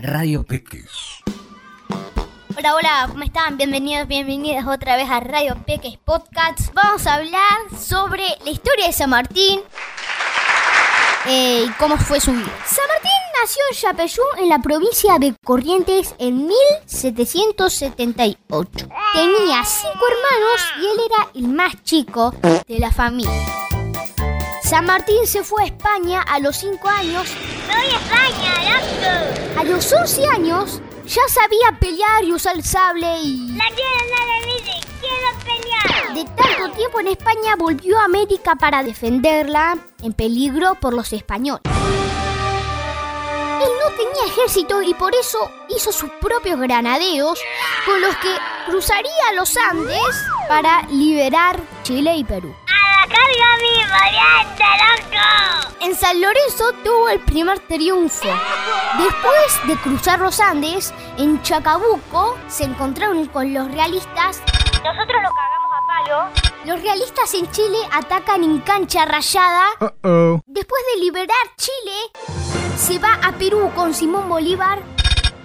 Radio Peques. Hola, hola, ¿cómo están? Bienvenidos, bienvenidas otra vez a Radio Peques Podcast. Vamos a hablar sobre la historia de San Martín eh, y cómo fue su vida. San Martín nació en Yapeyú, en la provincia de Corrientes, en 1778. Tenía cinco hermanos y él era el más chico de la familia. San Martín se fue a España a los 5 años. ¡Soy España, loco! A los 11 años ya sabía pelear y usar el sable y... La quiero, no le dice, quiero pelear. De tanto tiempo en España volvió a América para defenderla en peligro por los españoles. Él no tenía ejército y por eso hizo sus propios granaderos con los que cruzaría los Andes para liberar Chile y Perú. En San Lorenzo tuvo el primer triunfo. Después de cruzar los Andes, en Chacabuco se encontraron con los realistas. Nosotros lo cagamos a palo. Los realistas en Chile atacan en cancha rayada. Después de liberar Chile, se va a Perú con Simón Bolívar.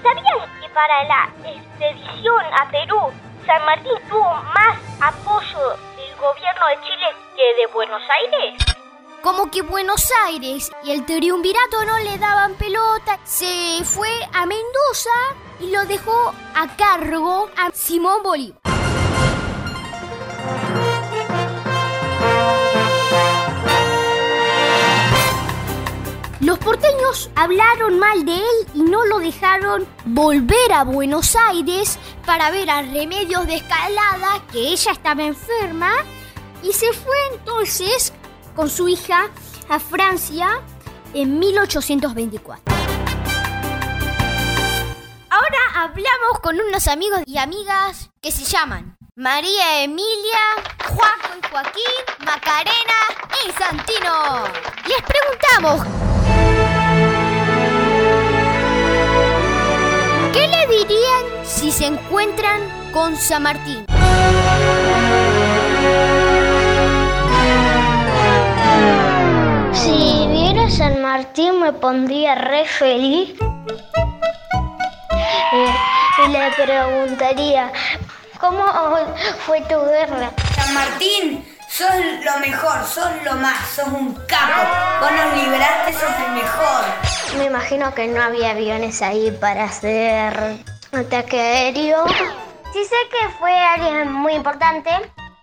¿Sabías que para la expedición a Perú, San Martín tuvo más apoyo del gobierno de Chile de Buenos Aires? Como que Buenos Aires y el triunvirato no le daban pelota, se fue a Mendoza y lo dejó a cargo a Simón Bolívar. Los porteños hablaron mal de él y no lo dejaron volver a Buenos Aires para ver a Remedios de Escalada, que ella estaba enferma, y se fue entonces con su hija a Francia en 1824. Ahora hablamos con unos amigos y amigas que se llaman María Emilia, Juanjo y Joaquín, Macarena y Santino. Les preguntamos, ¿qué le dirían si se encuentran con San Martín? Pondría re feliz. Eh, y le preguntaría, ¿cómo fue tu guerra? San Martín, sos lo mejor, sos lo más, sos un capo. Vos nos liberaste, sos el mejor. Me imagino que no había aviones ahí para hacer ataque aéreo. Sí sé que fue alguien muy importante.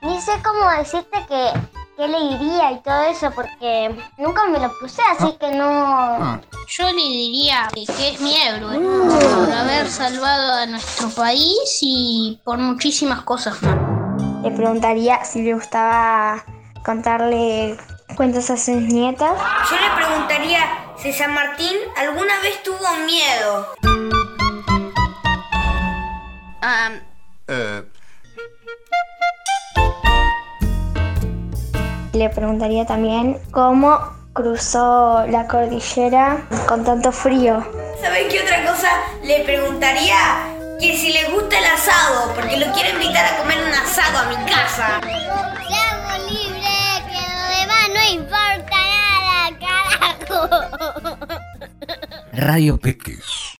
Ni sé cómo decirte que, que le iría y todo eso porque nunca me lo puse, así que no... Yo le diría que es mi héroe por haber salvado a nuestro país y por muchísimas cosas más. Le preguntaría si le gustaba contarle cuentos a sus nietas. Yo le preguntaría si San Martín alguna vez tuvo miedo. Le preguntaría también cómo cruzó la cordillera con tanto frío. ¿Sabés qué otra cosa le preguntaría? Que si le gusta el asado, porque lo quiero invitar a comer un asado a mi casa. Seamos libres, que lo demás no importa nada, carajo. Radio Peques.